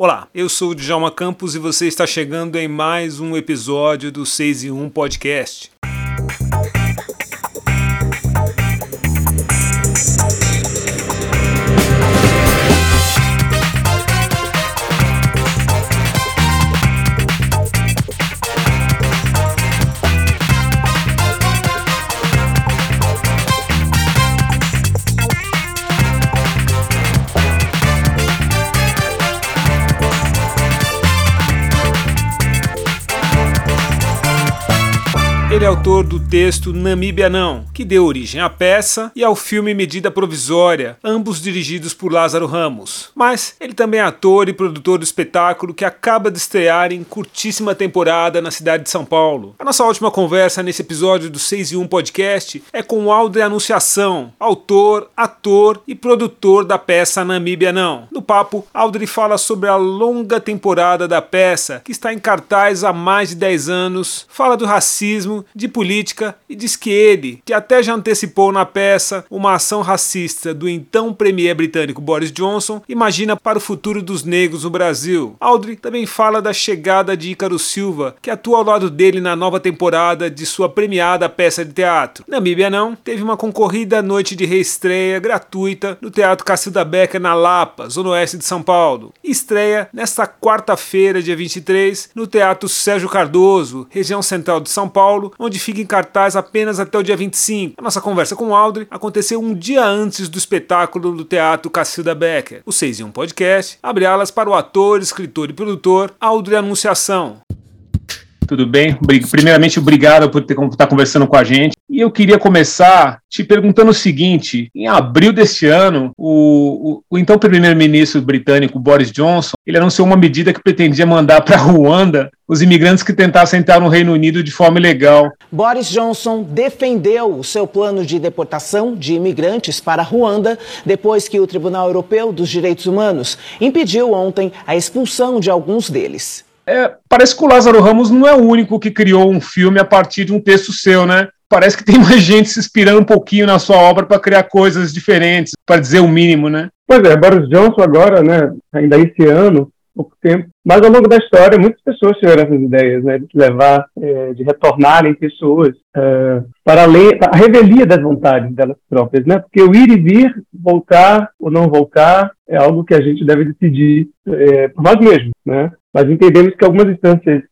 Olá, eu sou o Djalma Campos e você está chegando em mais um episódio do 6 e 1 Podcast. Texto Namíbia Não, que deu origem à peça e ao filme Medida Provisória, ambos dirigidos por Lázaro Ramos. Mas ele também é ator e produtor do espetáculo que acaba de estrear em curtíssima temporada na cidade de São Paulo. A nossa última conversa nesse episódio do 6 e 1 Podcast é com Aldre Anunciação, autor, ator e produtor da peça Namíbia Não. No papo, Aldre fala sobre a longa temporada da peça, que está em cartaz há mais de 10 anos, fala do racismo de política e diz que ele, que até já antecipou na peça uma ação racista do então premier britânico Boris Johnson, imagina para o futuro dos negros no Brasil. Audrey também fala da chegada de Ícaro Silva, que atua ao lado dele na nova temporada de sua premiada peça de teatro. Namíbia não, teve uma concorrida noite de reestreia gratuita no Teatro Cacilda Becker na Lapa, zona oeste de São Paulo. Estreia nesta quarta-feira, dia 23, no Teatro Sérgio Cardoso, região central de São Paulo, onde fica em cartaz apenas até o dia 25. A nossa conversa com o Audrey aconteceu um dia antes do espetáculo do Teatro Cacilda Becker. O 6 em 1 Podcast abre alas para o ator, escritor e produtor Audrey Anunciação. Tudo bem? Primeiramente, obrigado por estar conversando com a gente. E eu queria começar te perguntando o seguinte: em abril deste ano, o, o, o então primeiro-ministro britânico Boris Johnson ele anunciou uma medida que pretendia mandar para Ruanda os imigrantes que tentassem entrar no Reino Unido de forma ilegal. Boris Johnson defendeu o seu plano de deportação de imigrantes para Ruanda depois que o Tribunal Europeu dos Direitos Humanos impediu ontem a expulsão de alguns deles. É, parece que o Lázaro Ramos não é o único que criou um filme a partir de um texto seu, né? Parece que tem mais gente se inspirando um pouquinho na sua obra para criar coisas diferentes, para dizer o mínimo, né? Pois é, Boris Johnson agora, né, ainda esse ano, pouco tempo, mas ao longo da história muitas pessoas tiveram essas ideias, né, de levar, é, de retornarem pessoas é, para além, a revelia das vontades delas próprias, né, porque o ir e vir, voltar ou não voltar, é algo que a gente deve decidir é, por nós mesmos, né, mas entendemos que algumas instâncias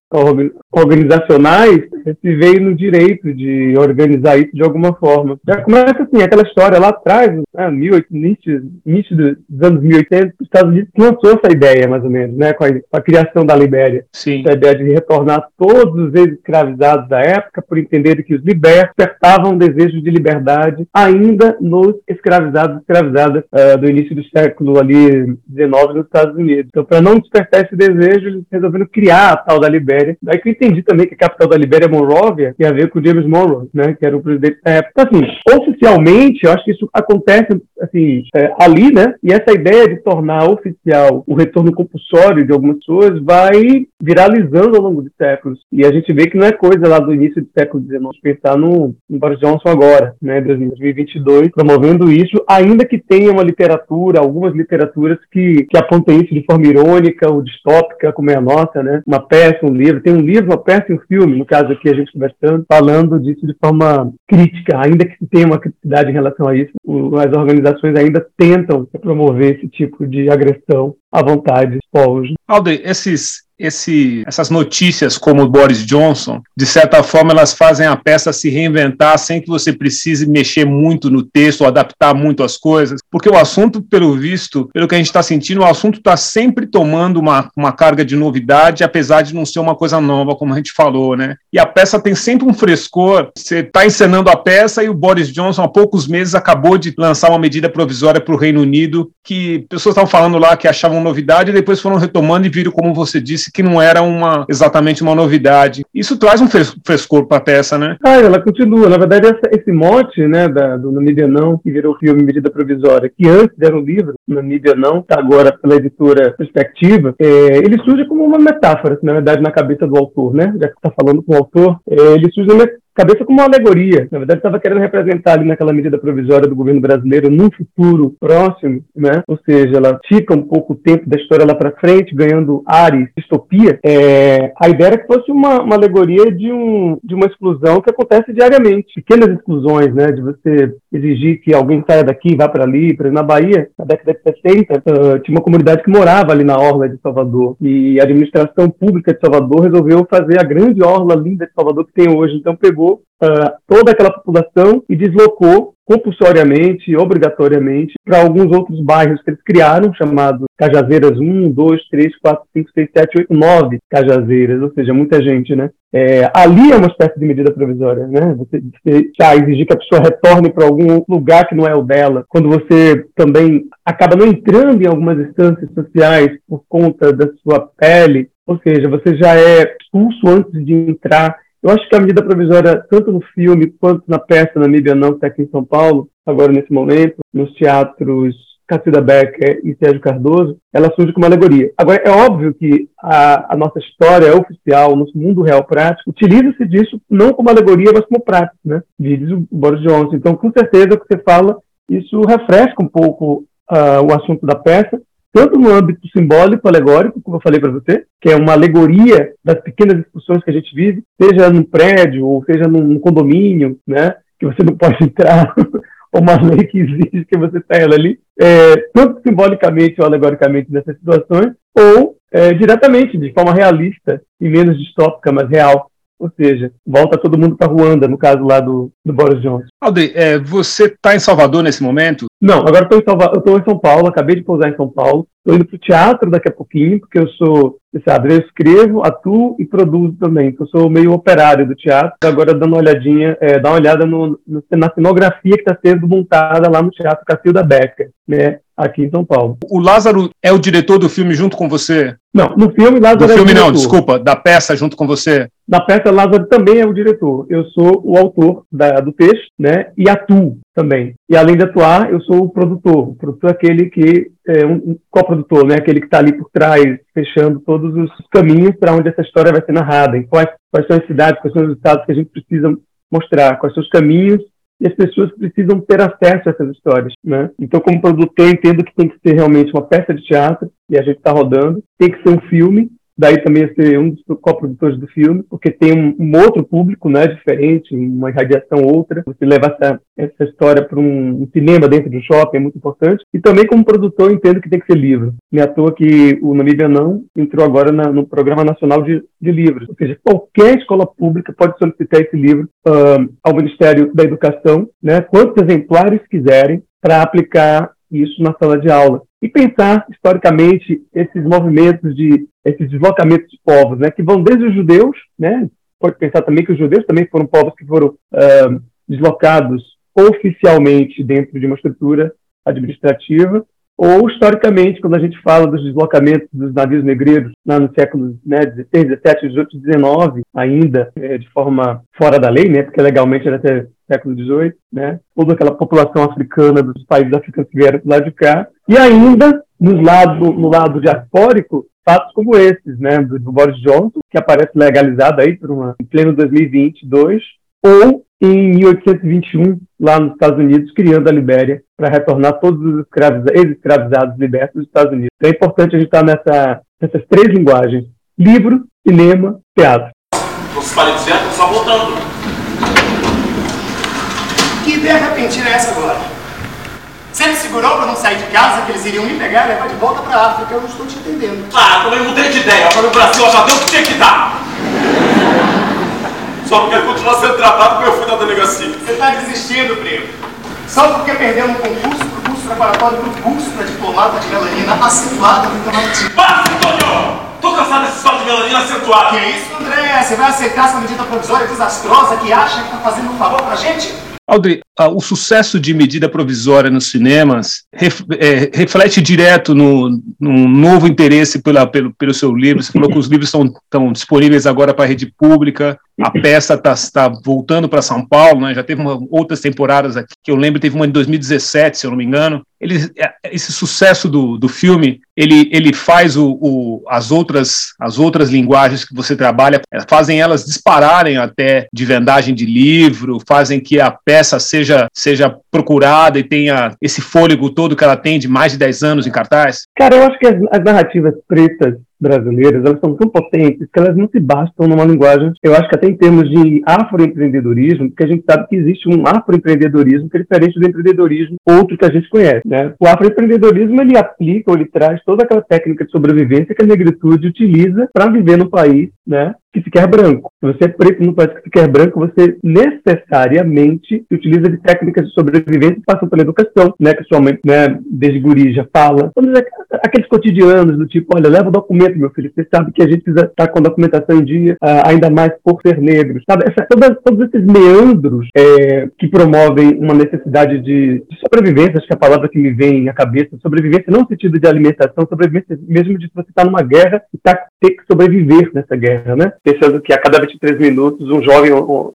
organizacionais se veio no direito de organizar isso de alguma forma. Já começa assim, aquela história lá atrás, né, 18, início, início dos anos 1800, os Estados Unidos lançou essa ideia, mais ou menos, né, com a, com a criação da Libéria. Sim. Essa ideia de retornar todos os ex-escravizados da época, por entender que os libertos despertavam um desejo de liberdade ainda nos escravizados e escravizadas uh, do início do século ali 19 nos Estados Unidos. Então, para não despertar esse desejo, eles resolveram criar a tal da Libéria. Daí que eu entendi também que a capital da Libéria é Monrovia, tem a ver com James Monroe, né, que era o presidente da época. Então, assim, oficialmente, eu acho que isso acontece assim, é, ali, né, e essa ideia de tornar oficial o retorno compulsório de algumas pessoas vai viralizando ao longo de séculos. E a gente vê que não é coisa lá do início do século XIX, pensar no, no Boris Johnson agora, né, 2022, promovendo isso, ainda que tenha uma literatura, algumas literaturas que, que apontem isso de forma irônica ou distópica, como é a nossa, né, uma peça, um livro, tem um livro, uma peça e um filme, no caso aqui a gente conversando, falando disso de forma crítica, ainda que se tenha uma criticidade em relação a isso, as organizações ainda tentam promover esse tipo de agressão à vontade dos povos. Alder, esses esse, essas notícias como o Boris Johnson, de certa forma, elas fazem a peça se reinventar sem que você precise mexer muito no texto adaptar muito as coisas, porque o assunto, pelo visto, pelo que a gente está sentindo, o assunto está sempre tomando uma, uma carga de novidade, apesar de não ser uma coisa nova, como a gente falou, né? E a peça tem sempre um frescor. Você está encenando a peça e o Boris Johnson, há poucos meses, acabou de lançar uma medida provisória para o Reino Unido que pessoas estavam falando lá que achavam novidade e depois foram retomando e viram, como você disse, disse que não era uma, exatamente uma novidade. Isso traz um frescor para a peça, né? Ah, ela continua. Na verdade, essa, esse mote né, da, do Namíbia Não, que virou filme Medida Provisória, que antes era um livro, Namíbia Não, tá agora pela editora Perspectiva, é, ele surge como uma metáfora, na verdade, na cabeça do autor, né? Já que está falando com o autor, é, ele surge cabeça como uma alegoria. Na verdade, estava querendo representar ali naquela medida provisória do governo brasileiro num futuro próximo, né? Ou seja, ela tica um pouco o tempo da história lá para frente, ganhando ares, distopia. É, a ideia era que fosse uma, uma alegoria de, um, de uma exclusão que acontece diariamente. Pequenas exclusões, né? De você exigir que alguém saia daqui, vá para ali. Exemplo, na Bahia, na década de 60, uh, tinha uma comunidade que morava ali na orla de Salvador. E a administração pública de Salvador resolveu fazer a grande orla linda de Salvador que tem hoje. Então pegou uh, toda aquela população e deslocou compulsoriamente, obrigatoriamente, para alguns outros bairros que eles criaram, chamados Cajazeiras 1, 2, 3, 4, 5, 6, 7, 8, 9 Cajazeiras, ou seja, muita gente, né? É, ali é uma espécie de medida provisória, né? Você, você já exigir que a pessoa retorne para algum lugar que não é o dela, quando você também acaba não entrando em algumas instâncias sociais por conta da sua pele, ou seja, você já é expulso antes de entrar eu acho que a medida provisória, tanto no filme quanto na peça Namíbia Não, que está aqui em São Paulo, agora nesse momento, nos teatros Cacilda Becker e Sérgio Cardoso, ela surge como alegoria. Agora, é óbvio que a, a nossa história oficial, nosso mundo real prático, utiliza-se disso não como alegoria, mas como prática, né? Diz o Boris Johnson. Então, com certeza, o que você fala, isso refresca um pouco uh, o assunto da peça, tanto no âmbito simbólico, alegórico, como eu falei para você, que é uma alegoria das pequenas discussões que a gente vive, seja num prédio ou seja num condomínio, né, que você não pode entrar, ou uma lei que exige que você saia ali, é, tanto simbolicamente ou alegoricamente nessas situações, ou é, diretamente, de forma realista e menos distópica, mas real. Ou seja, volta todo mundo para Ruanda, no caso lá do, do Boris Johnson. Aldri, é, você está em Salvador nesse momento? Não, agora estou em, Salva... em São Paulo, acabei de pousar em São Paulo. Estou indo para o teatro daqui a pouquinho, porque eu sou, você sabe, eu escrevo, atuo e produzo também. Então, eu sou meio operário do teatro. Agora dando uma olhadinha, é, dá uma olhada no, no, na cenografia que está sendo montada lá no Teatro Cacilda Becker, né? Aqui em São Paulo. O Lázaro é o diretor do filme junto com você? Não, no filme Lázaro do é filme não, desculpa, da peça junto com você. Na peça Lázaro também é o diretor. Eu sou o autor da, do texto, né, e atuo também. E além de atuar, eu sou o produtor. O produtor é aquele que é um, um coprodutor, né, aquele que está ali por trás, fechando todos os caminhos para onde essa história vai ser narrada. E quais, quais são as cidades, quais são os estados que a gente precisa mostrar, quais são os caminhos e as pessoas precisam ter acesso a essas histórias, né? Então, como produtor, eu entendo que tem que ser realmente uma peça de teatro e a gente está rodando, tem que ser um filme daí também ser um dos coprodutores do filme, porque tem um, um, outro público, né, diferente, uma irradiação outra. Você levar essa, essa história para um, um, cinema dentro de um shopping é muito importante. E também como produtor entendo que tem que ser livro. Não é à toa que o Namíbia Não entrou agora na, no Programa Nacional de, de Livros. Ou seja, qualquer escola pública pode solicitar esse livro uh, ao Ministério da Educação, né, quantos exemplares quiserem, para aplicar isso na sala de aula. E pensar historicamente esses movimentos de esses deslocamentos de povos, né, que vão desde os judeus, né, pode pensar também que os judeus também foram povos que foram uh, deslocados oficialmente dentro de uma estrutura administrativa, ou historicamente, quando a gente fala dos deslocamentos dos navios negreiros lá no século 16, 17, 18, 19, ainda é, de forma fora da lei, né, porque legalmente era até século XVIII, né, toda aquela população africana dos países africanos que vieram do lado de cá, e ainda no lado, no lado diaspórico, fatos como esses, né, do Boris Johnson, que aparece legalizado aí por uma, em pleno 2022, ou em 1821, lá nos Estados Unidos, criando a Libéria para retornar todos os ex-escravizados libertos dos Estados Unidos. Então é importante a gente estar nessa, nessas três linguagens: livro, cinema, teatro. Você para dizendo, só voltando. Que ideia repentina é essa agora? Você me segurou para não sair de casa, que eles iriam me pegar e levar de volta para a África. Eu não estou te entendendo. Ah, também mudei de ideia. Para o Brasil, eu já deu o que tinha que dar. Só não quero continuar sendo tratado como eu fui na delegacia. Você está desistindo, primo. Só porque perdeu um concurso pro curso preparatório pro curso para diplomata de melanina acentuada no Itamaraty. Basta, Antônio! Tô cansado desse história de melanina acentuada. Que isso, André? Você vai aceitar essa medida provisória desastrosa que acha que tá fazendo um favor pra gente? Audrey, o sucesso de medida provisória nos cinemas é, reflete direto no, no novo interesse pela, pelo, pelo seu livro. Você falou que os livros estão disponíveis agora para a rede pública. A peça está tá voltando para São Paulo, né? já teve uma, outras temporadas aqui, que eu lembro, teve uma em 2017, se eu não me engano. Ele, é, esse sucesso do, do filme, ele, ele faz o, o, as, outras, as outras linguagens que você trabalha, é, fazem elas dispararem até de vendagem de livro, fazem que a peça seja, seja procurada e tenha esse fôlego todo que ela tem de mais de 10 anos em cartaz? Cara, eu acho que as, as narrativas pretas brasileiras, elas são tão potentes que elas não se bastam numa linguagem, eu acho que até em termos de afroempreendedorismo, porque a gente sabe que existe um afroempreendedorismo que é diferente do empreendedorismo outro que a gente conhece, né? O afroempreendedorismo, ele aplica ou ele traz toda aquela técnica de sobrevivência que a negritude utiliza para viver no país, né? Que se quer branco. Se você é preto no país que se quer branco, você necessariamente utiliza de técnicas de sobrevivência que passam pela educação, né, que sua mãe, né, desde guri já fala. Aqueles cotidianos do tipo, olha, leva o documento, meu filho, você sabe que a gente precisa estar com a documentação em dia, uh, ainda mais por ser negro, sabe? Essa, todos esses meandros é, que promovem uma necessidade de, de, sobrevivência, acho que é a palavra que me vem à cabeça, sobrevivência não no sentido de alimentação, sobrevivência mesmo de você estar numa guerra e tá, ter que sobreviver nessa guerra, né? Pensando que a cada 23 minutos um jovem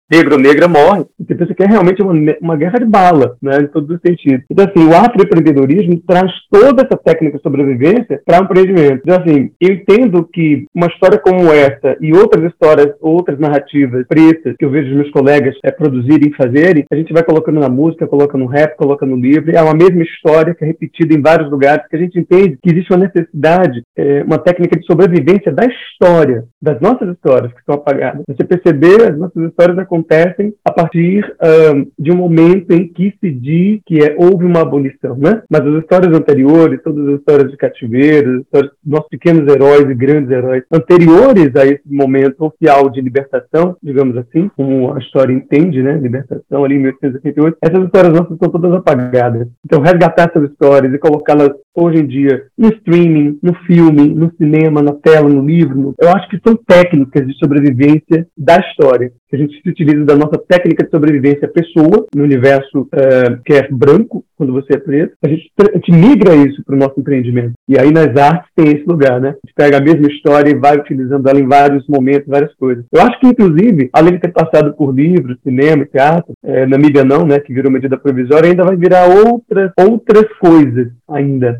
negro ou negra morre, você pensa que é realmente uma, uma guerra de bala, né? Em todos os sentidos. Então, assim, o afroempreendedorismo traz toda essa técnica de sobrevivência para o empreendimento. Então, assim, eu entendo que uma história como essa e outras histórias, outras narrativas pretas que eu vejo os meus colegas é, produzirem e fazerem, a gente vai colocando na música, coloca no rap, coloca no livro, é uma mesma história que é repetida em vários lugares, que a gente entende que existe uma necessidade, é, uma técnica de sobrevivência da história, das nossas histórias que estão apagadas. Você perceber, as nossas histórias acontecem a partir de um momento em que se diz que é, houve uma abolição, né? Mas as histórias anteriores, todas as histórias de cativeiro, as histórias nossos pequenos heróis e grandes heróis, anteriores a esse momento oficial de libertação, digamos assim, como a história entende, né? Libertação ali em 1888, essas histórias nossas estão todas apagadas. Então, resgatar essas histórias e colocá-las hoje em dia no streaming, no filme, no cinema, na tela, no livro, eu acho que são técnicas de sobrevivência da história. A gente se utiliza da nossa técnica de sobrevivência pessoa, no universo uh, que é branco, quando você é preto. A gente, a gente migra isso para o nosso empreendimento. E aí nas artes tem esse lugar, né? A gente pega a mesma história e vai utilizando ela em vários momentos, várias coisas. Eu acho que, inclusive, além de ter passado por livros, cinema, teatro, é, na mídia não, né, que virou medida provisória, ainda vai virar outras, outras coisas ainda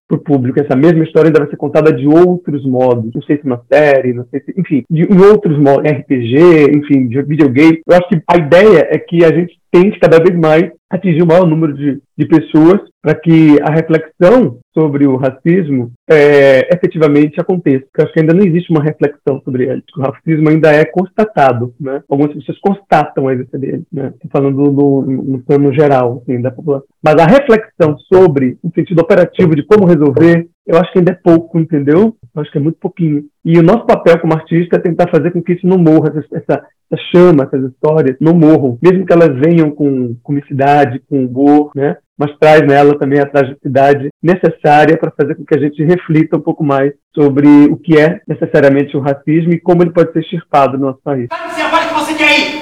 para o público. Essa mesma história ainda vai ser contada de outros modos. Não sei se uma série, não sei se, enfim, de, em outros modos, RPG, enfim, de videogame. Eu acho que a ideia é que a gente tente cada vez mais atingir o maior número de, de pessoas para que a reflexão sobre o racismo é, efetivamente aconteça. Porque acho que ainda não existe uma reflexão sobre ele. O racismo ainda é constatado, né? Algumas pessoas constatam a existência dele, né? Estou falando no plano geral, assim, da população. Mas a reflexão sobre o sentido operativo de como resolver, eu acho que ainda é pouco, entendeu? Eu acho que é muito pouquinho. E o nosso papel como artista é tentar fazer com que isso não morra, essa, essa, essa chama, essas histórias não morram, mesmo que elas venham com comicidade, com humor, né? mas traz nela também a tragicidade necessária para fazer com que a gente reflita um pouco mais sobre o que é necessariamente o racismo e como ele pode ser extirpado no nosso país. Você agora que você quer ir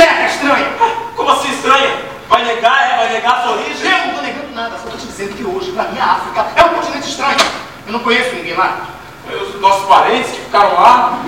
terra estranha. Como assim estranha? Vai negar, é? Vai negar a sua origem? Eu não estou negando nada, só estou te dizendo que hoje, para mim, a África é um continente estranho. Eu não conheço ninguém lá. Os nossos parentes que ficaram lá.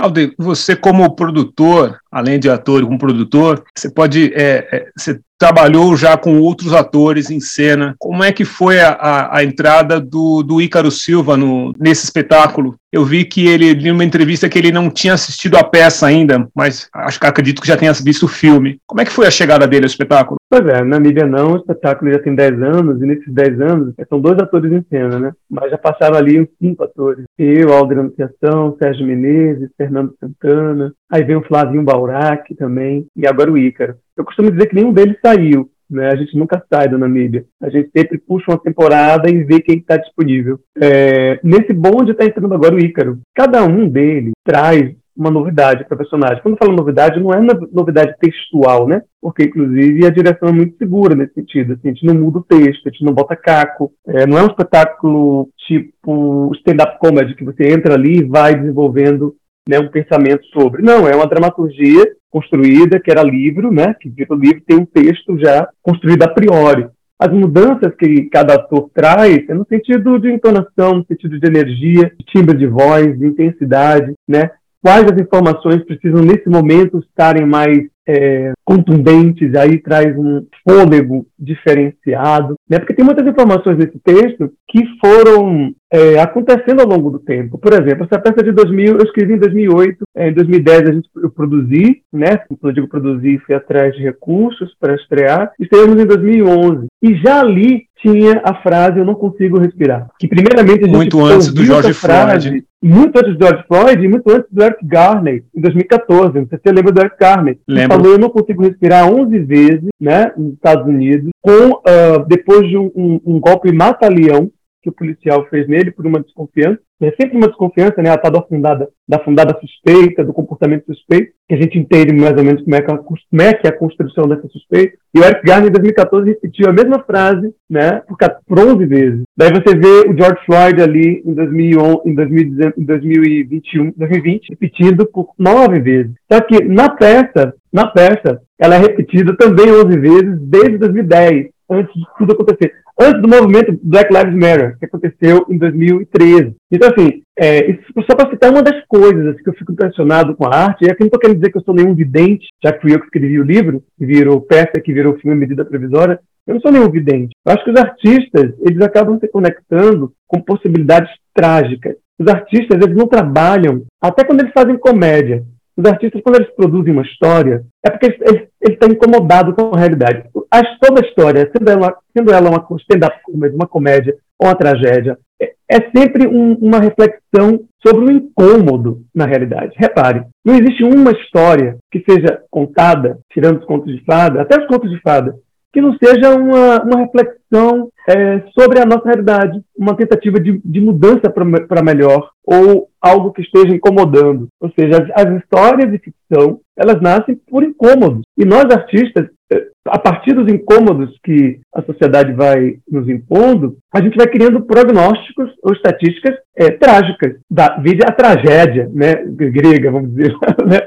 Alde, você como produtor, além de ator como produtor, você pode, é, é, você trabalhou já com outros atores em cena. Como é que foi a, a, a entrada do, do Ícaro Silva no, nesse espetáculo? Eu vi que ele, em uma entrevista, que ele não tinha assistido a peça ainda, mas acho que acredito que já tenha visto o filme. Como é que foi a chegada dele ao espetáculo? Pois é, na mídia não, o espetáculo já tem 10 anos, e nesses 10 anos são dois atores em cena, né? Mas já passaram ali uns cinco atores. Eu, Alder Anunciação, Sérgio Menezes, Fernando Santana, aí vem o Flavinho Baurac também, e agora o Ícaro. Eu costumo dizer que nenhum deles saiu, né? A gente nunca sai da Namíbia. A gente sempre puxa uma temporada e vê quem está disponível. É, nesse bonde está entrando agora o Ícaro. Cada um deles traz uma novidade para o personagem. Quando eu falo novidade, não é novidade textual, né? Porque, inclusive, a direção é muito segura nesse sentido. Assim, a gente não muda o texto, a gente não bota caco. É, não é um espetáculo tipo stand-up comedy, que você entra ali e vai desenvolvendo né, um pensamento sobre. Não, é uma dramaturgia construída, que era livro, né? Que o livro tem um texto já construído a priori. As mudanças que cada ator traz é no sentido de entonação, no sentido de energia, de timbre de voz, de intensidade, né? Quais as informações precisam nesse momento estarem mais é, contundentes, aí traz um fôlego diferenciado, né? porque tem muitas informações nesse texto que foram é, acontecendo ao longo do tempo. Por exemplo, essa peça de 2000, eu escrevi em 2008, é, em 2010 a gente, eu produzi, né? quando eu digo produzi, fui atrás de recursos para estrear, estreamos em 2011, e já ali tinha a frase eu não consigo respirar. Que primeiramente a gente muito antes do George frase, Floyd. Muito antes do George Floyd e muito antes do Eric Garner, em 2014. Não sei se você lembra do Eric Garner. Lembro. falou eu não consigo respirar 11 vezes, né, nos Estados Unidos, com uh, depois de um, um, um golpe mata-leão que o policial fez nele por uma desconfiança. É sempre uma desconfiança, né? A tal da fundada, da fundada suspeita, do comportamento suspeito, que a gente entende mais ou menos como é que, a, como é, que é a construção dessa suspeita. E o Eric Garner, em 2014, repetiu a mesma frase, né? Por, por 11 vezes. Daí você vê o George Floyd ali em, 2011, em, 2020, em 2021, 2020, repetindo por nove vezes. Só que na peça, na peça, ela é repetida também 11 vezes desde 2010, antes de tudo acontecer antes do movimento Black Lives Matter, que aconteceu em 2013. Então, assim, é, só para citar uma das coisas assim, que eu fico impressionado com a arte, e aqui não estou querendo dizer que eu sou nenhum vidente, já que fui eu que escrevi o livro, que virou peça, que virou filme Medida Previsória, eu não sou nenhum vidente. Eu acho que os artistas, eles acabam se conectando com possibilidades trágicas. Os artistas, eles não trabalham, até quando eles fazem comédia, os artistas, quando eles produzem uma história, é porque eles, estão incomodados com a realidade. A, toda história, sendo ela, sendo ela uma stand-up uma comédia ou uma tragédia, é, é sempre um, uma reflexão sobre o incômodo na realidade. Repare, não existe uma história que seja contada, tirando os contos de fada, até os contos de fada, que não seja uma, uma reflexão é, sobre a nossa realidade, uma tentativa de, de mudança para melhor, ou algo que esteja incomodando. Ou seja, as, as, histórias de ficção, elas nascem por incômodos. E nós, artistas, é, a partir dos incômodos que a sociedade vai nos impondo, a gente vai criando prognósticos ou estatísticas é, trágicas. Da, a tragédia né, grega, vamos dizer. Né?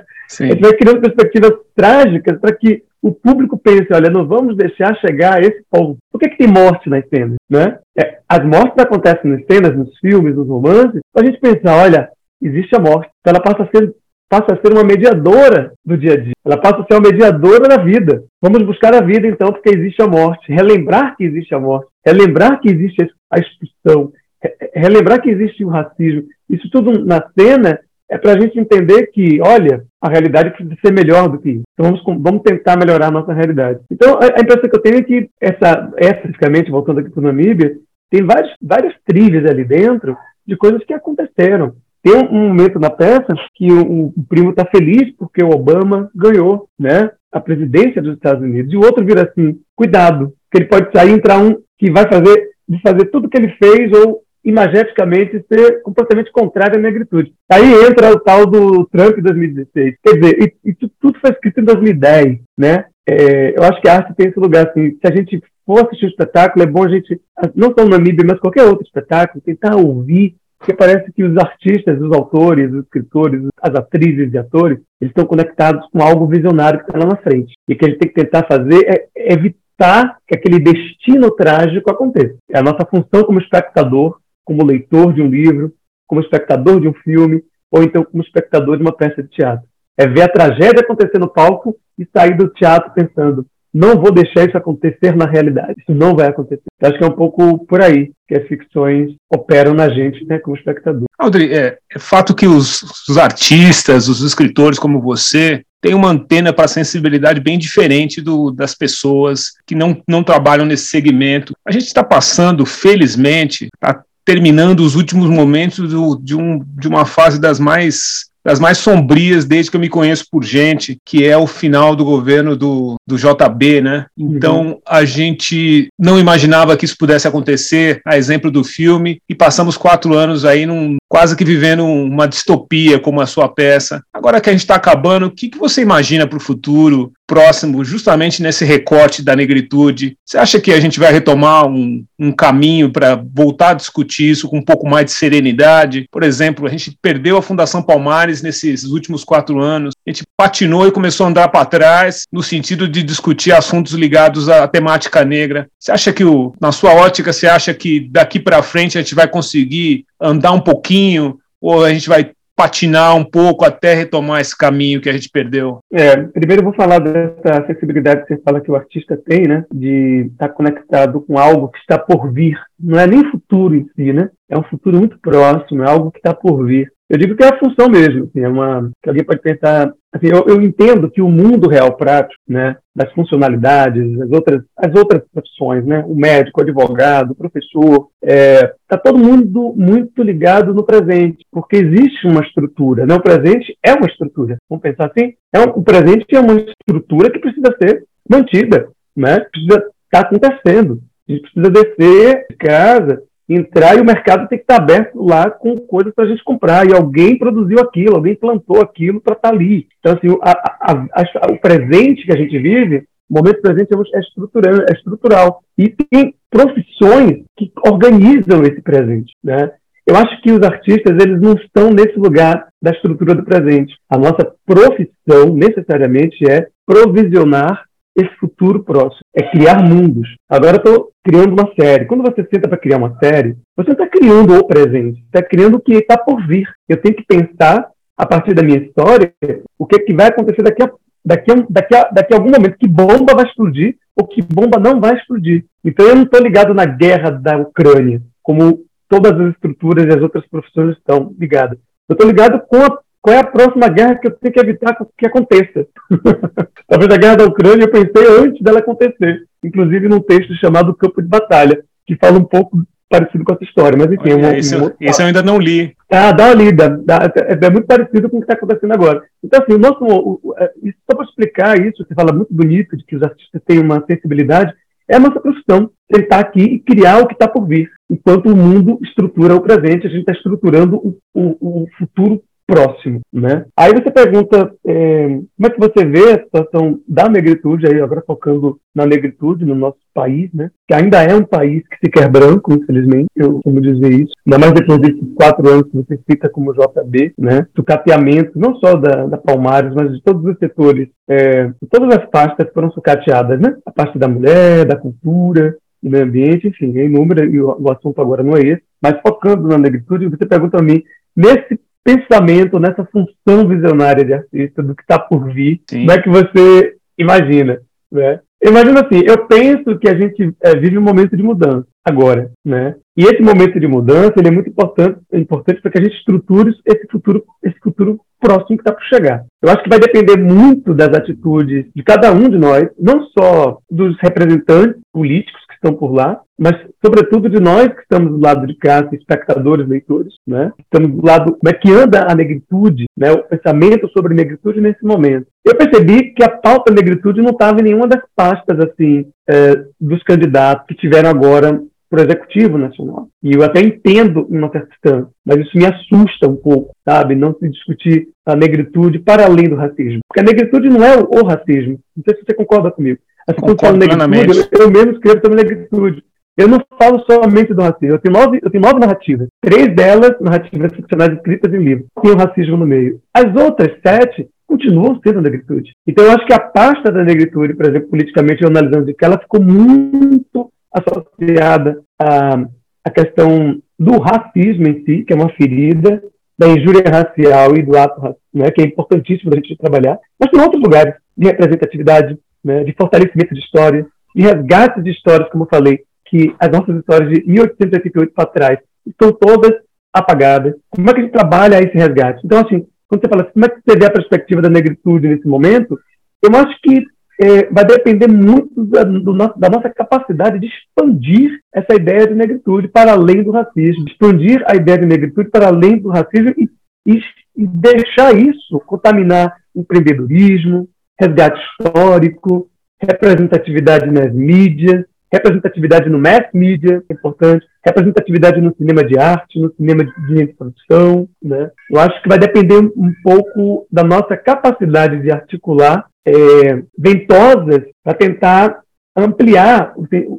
A gente vai criando perspectivas trágicas para que o público pense, olha, não vamos deixar chegar a esse ponto. Por que, que tem morte nas cenas? Né? É, as mortes acontecem nas cenas, nos filmes, nos romances, para a gente pensar, olha, existe a morte. Então ela passa a ser passa a ser uma mediadora do dia a dia. Ela passa a ser uma mediadora da vida. Vamos buscar a vida, então, porque existe a morte. Relembrar que existe a morte. Relembrar que existe a expulsão. Relembrar que existe o racismo. Isso tudo na cena é para a gente entender que, olha, a realidade precisa ser melhor do que isso. Então vamos, vamos tentar melhorar a nossa realidade. Então a, impressão que eu tenho é que essa, especificamente, voltando aqui para o Namíbia, tem vários, várias trilhas ali dentro de coisas que aconteceram. Tem um, um momento na peça que o, o primo está feliz porque o Obama ganhou né, a presidência dos Estados Unidos. E o outro vira assim, cuidado, que ele pode sair e entrar um que vai fazer de fazer tudo que ele fez ou imageticamente ser completamente contrário à negritude. Aí entra o tal do Trump 2016. Quer dizer, isso tudo foi escrito em 2010, né? É, eu acho que a arte tem esse lugar, assim, se a gente for assistir o espetáculo, é bom a gente, não só o Namíbia, mas qualquer outro espetáculo, tentar ouvir, porque parece que os artistas, os autores, os escritores, as atrizes e atores, eles estão conectados com algo visionário que está lá na frente. E o que a gente tem que tentar fazer é evitar que aquele destino trágico aconteça. É a nossa função como espectador como leitor de um livro, como espectador de um filme, ou então como espectador de uma peça de teatro. É ver a tragédia acontecer no palco e sair do teatro pensando: não vou deixar isso acontecer na realidade. Isso não vai acontecer. Acho que é um pouco por aí que as ficções operam na gente, né, como espectador. Audrey, é, é fato que os, os artistas, os escritores como você, têm uma antena para sensibilidade bem diferente do, das pessoas que não, não trabalham nesse segmento. A gente está passando, felizmente, a terminando os últimos momentos do, de, um, de uma fase das mais das mais sombrias desde que eu me conheço por gente, que é o final do governo do, do JB, né? Então uhum. a gente não imaginava que isso pudesse acontecer, a exemplo do filme, e passamos quatro anos aí num, quase que vivendo uma distopia como a sua peça. Agora que a gente está acabando, o que, que você imagina para o futuro? próximo, justamente nesse recorte da negritude. Você acha que a gente vai retomar um, um caminho para voltar a discutir isso com um pouco mais de serenidade? Por exemplo, a gente perdeu a Fundação Palmares nesses últimos quatro anos. A gente patinou e começou a andar para trás no sentido de discutir assuntos ligados à temática negra. Você acha que, o, na sua ótica, você acha que daqui para frente a gente vai conseguir andar um pouquinho ou a gente vai patinar um pouco até retomar esse caminho que a gente perdeu? É, primeiro eu vou falar dessa acessibilidade que você fala que o artista tem, né? De estar conectado com algo que está por vir. Não é nem futuro em si, né? É um futuro muito próximo, é algo que está por vir. Eu digo que é a função mesmo, assim, é uma, que alguém pode pensar, assim, eu, eu, entendo que o mundo real prático, né, das funcionalidades, as outras, as outras profissões, né, o médico, o advogado, o professor, é, tá todo mundo muito ligado no presente, porque existe uma estrutura, né, o presente é uma estrutura, vamos pensar assim, é um, o presente é uma estrutura que precisa ser mantida, né, precisa estar tá acontecendo, a gente precisa descer de casa entrar e o mercado tem que estar aberto lá com coisas para a gente comprar. E alguém produziu aquilo, alguém plantou aquilo para estar tá ali. Então, assim, a, a, a, o presente que a gente vive, o momento presente é estrutural, é estrutural. E tem profissões que organizam esse presente, né? Eu acho que os artistas eles não estão nesse lugar da estrutura do presente. A nossa profissão necessariamente é provisionar esse futuro próximo. É criar mundos. Agora estou criando uma série. Quando você senta para criar uma série, você está criando o presente, está criando o que está por vir. Eu tenho que pensar, a partir da minha história, o que, que vai acontecer daqui a, daqui, a, daqui, a, daqui a algum momento. Que bomba vai explodir ou que bomba não vai explodir. Então eu não estou ligado na guerra da Ucrânia, como todas as estruturas e as outras profissões estão ligadas. Eu estou ligado com a qual é a próxima guerra que eu tenho que evitar que aconteça. Talvez a guerra da Ucrânia eu pensei antes dela acontecer, inclusive num texto chamado Campo de Batalha, que fala um pouco parecido com essa história, mas enfim... Olha, é esse, um, esse, eu ainda não li. Ah, dá uma lida, dá, é, é, muito parecido com o que está acontecendo agora. Então, assim, o nosso, o, o, é, só para explicar isso, você fala muito bonito de que os artistas têm uma sensibilidade, é a nossa profissão, tentar aqui e criar o que está por vir. Enquanto o mundo estrutura o presente, a gente está estruturando o, o, o futuro próximo, né? Aí você pergunta é, como é que você vê a situação da negritude aí agora focando na negritude no nosso país, né? Que ainda é um país que se quer branco, infelizmente, eu como dizer isso. Ainda mais depois desses quatro anos que você cita como JB, né? Do capeamento não só da, da Palmares, mas de todos os setores, é, todas as pastas foram sucateadas, né? A parte da mulher, da cultura, do meio ambiente, enfim, é inúmero, e o, o assunto agora não é esse, mas focando na negritude, você pergunta a mim, nesse pensamento, nessa função visionária de artista, do que está por vir, Sim. como é que você imagina? Né? Imagina assim, eu penso que a gente é, vive um momento de mudança agora, né? E esse momento de mudança ele é muito importante, é importante para que a gente estruture esse futuro, esse futuro próximo que está por chegar. Eu acho que vai depender muito das atitudes de cada um de nós, não só dos representantes políticos estão por lá, mas sobretudo de nós que estamos do lado de cá, espectadores, leitores, né? Estamos do lado como é que anda a negritude, né? O pensamento sobre negritude nesse momento. Eu percebi que a pauta negritude não estava em nenhuma das pastas assim é, dos candidatos que tiveram agora para o Executivo Nacional. E eu até entendo uma certa distância, mas isso me assusta um pouco, sabe? Não se discutir a negritude para além do racismo. Porque a negritude não é o racismo. Não sei se você concorda comigo. Assim, quando falo negritude, eu, eu mesmo escrevo sobre negritude. Eu não falo somente do racismo. Eu tenho nove, eu tenho nove narrativas. Três delas, narrativas ficcionais escritas em livro. Tem o racismo no meio. As outras sete continuam sendo negritude. Então, eu acho que a pasta da negritude, por exemplo, politicamente, analisando de que ela ficou muito associada à, à questão do racismo em si, que é uma ferida, da injúria racial e do ato racial, né, que é importantíssimo a gente trabalhar, mas tem outros lugares de representatividade, né, de fortalecimento de histórias, de resgate de histórias, como falei, que as nossas histórias de 1888 para trás estão todas apagadas. Como é que a gente trabalha esse resgate? Então, assim, quando você fala assim, como é que você vê a perspectiva da negritude nesse momento, eu acho que é, vai depender muito da, nosso, da, nossa capacidade de expandir essa ideia de negritude para além do racismo, expandir a ideia de negritude para além do racismo e, e, e deixar isso contaminar empreendedorismo, resgate histórico, representatividade nas mídias, representatividade no mass media, é importante, representatividade no cinema de arte, no cinema de produção, né? Eu acho que vai depender um pouco da nossa capacidade de articular é, ventosas para tentar ampliar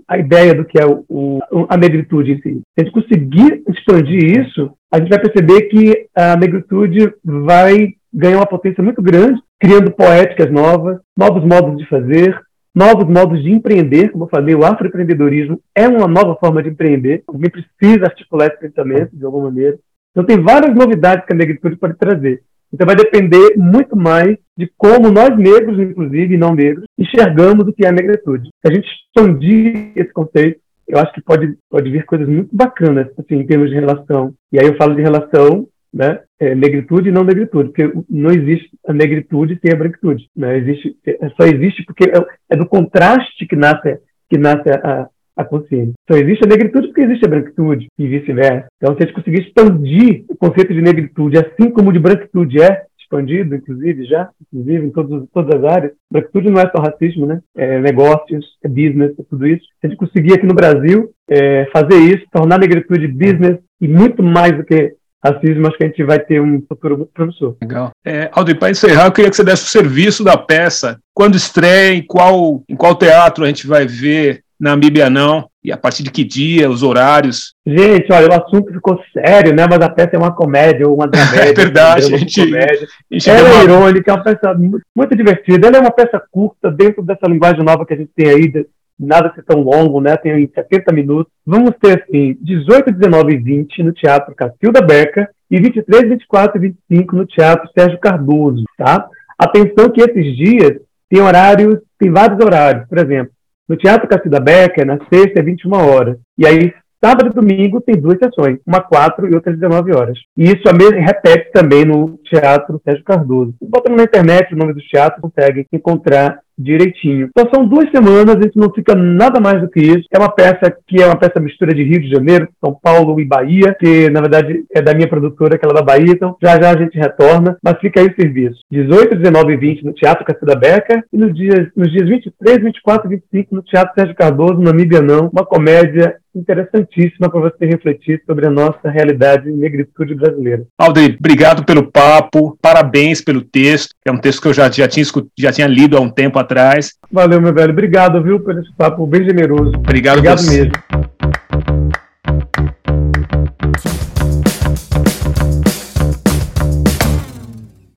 a ideia do que é o, o, a negritude em si. Se a gente conseguir expandir isso, a gente vai perceber que a negritude vai ganhar uma potência muito grande criando poéticas novas, novos modos de fazer, novos modos de empreender. Como eu falei, o afroempreendedorismo é uma nova forma de empreender. Alguém precisa articular esse pensamento de alguma maneira. Então, tem várias novidades que a negritude pode trazer. Então, vai depender muito mais de como nós negros, inclusive, e não negros, enxergamos o que é a negritude. Se a gente expandir esse conceito, eu acho que pode, pode vir coisas muito bacanas, assim, em termos de relação. E aí eu falo de relação né? É, negritude e não negritude, porque não existe a negritude sem a branquitude, né? Existe, é, só existe porque é, é, do contraste que nasce que nasce a, a consciência. Só existe a negritude porque existe a branquitude e vice-versa. Então, se a gente conseguir expandir o conceito de negritude, assim como de branquitude é expandido, inclusive já, inclusive em todos, todas as áreas, branquitude não é só racismo, né? É negócios, é business, é tudo isso. Se a gente conseguir aqui no Brasil é, fazer isso, tornar a negritude business e muito mais do que racismo, acho que a gente vai ter um futuro muito promissor. Legal. É, Aldo, para encerrar, eu queria que você desse o serviço da peça. Quando estreia, em qual, em qual teatro a gente vai ver na Namíbia não? E a partir de que dia, os horários? Gente, olha, o assunto ficou sério, né? Mas a peça é uma comédia ou uma dramédia. É verdade, a gente, comédia. Gente Ela é uma... irônica, é uma peça muito, muito divertida. Ela é uma peça curta dentro dessa linguagem nova que a gente tem aí, nada ser tão longo, né? Tem 70 minutos. Vamos ter, assim, 18, 19 e 20 no Teatro Cacilda Beca e 23, 24 e 25 no Teatro Sérgio Cardoso, tá? Atenção que esses dias tem horários, tem vários horários. Por exemplo, no Teatro Cacilda Beca, na sexta é 21 horas. E aí, sábado e domingo tem duas sessões, uma 4 e outra 19 horas. E isso repete também no Teatro Sérgio Cardoso. Botando na internet o nome do teatro, consegue encontrar direitinho. Então são duas semanas, a gente não fica nada mais do que isso. É uma peça que é uma peça mistura de Rio de Janeiro, São Paulo e Bahia, que na verdade é da minha produtora, que é da Bahia, então já já a gente retorna, mas fica aí o serviço. 18, 19 e 20 no Teatro Cacilda Beca e nos dias, nos dias 23, 24 e 25 no Teatro Sérgio Cardoso, Namíbia Não, uma comédia interessantíssima para você refletir sobre a nossa realidade negritude brasileira. Aldir, obrigado pelo papo, parabéns pelo texto, é um texto que eu já, já, tinha, já tinha lido há um tempo atrás. Valeu, meu velho. Obrigado, viu, por esse papo bem generoso. Obrigado, Obrigado mesmo.